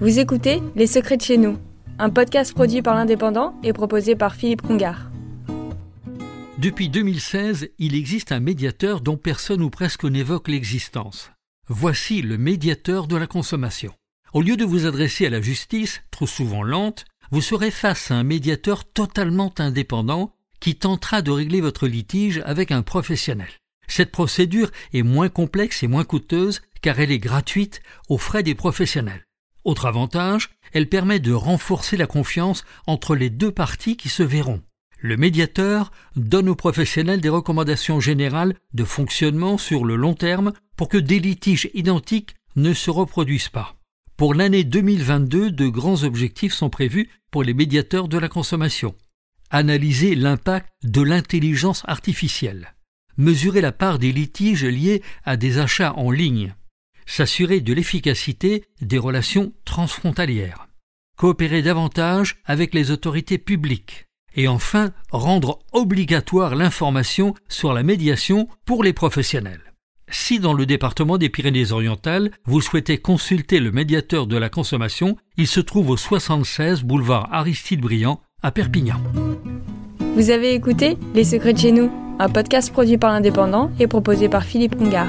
Vous écoutez Les Secrets de chez nous, un podcast produit par l'Indépendant et proposé par Philippe Congar. Depuis 2016, il existe un médiateur dont personne ou presque n'évoque l'existence. Voici le médiateur de la consommation. Au lieu de vous adresser à la justice, trop souvent lente, vous serez face à un médiateur totalement indépendant qui tentera de régler votre litige avec un professionnel. Cette procédure est moins complexe et moins coûteuse car elle est gratuite aux frais des professionnels. Autre avantage, elle permet de renforcer la confiance entre les deux parties qui se verront. Le médiateur donne aux professionnels des recommandations générales de fonctionnement sur le long terme pour que des litiges identiques ne se reproduisent pas. Pour l'année 2022, de grands objectifs sont prévus pour les médiateurs de la consommation. Analyser l'impact de l'intelligence artificielle mesurer la part des litiges liés à des achats en ligne, s'assurer de l'efficacité des relations transfrontalières, coopérer davantage avec les autorités publiques, et enfin rendre obligatoire l'information sur la médiation pour les professionnels. Si dans le département des Pyrénées-Orientales, vous souhaitez consulter le médiateur de la consommation, il se trouve au 76 boulevard Aristide Briand à Perpignan. Vous avez écouté Les Secrets de chez nous un podcast produit par l'Indépendant et proposé par Philippe Congar.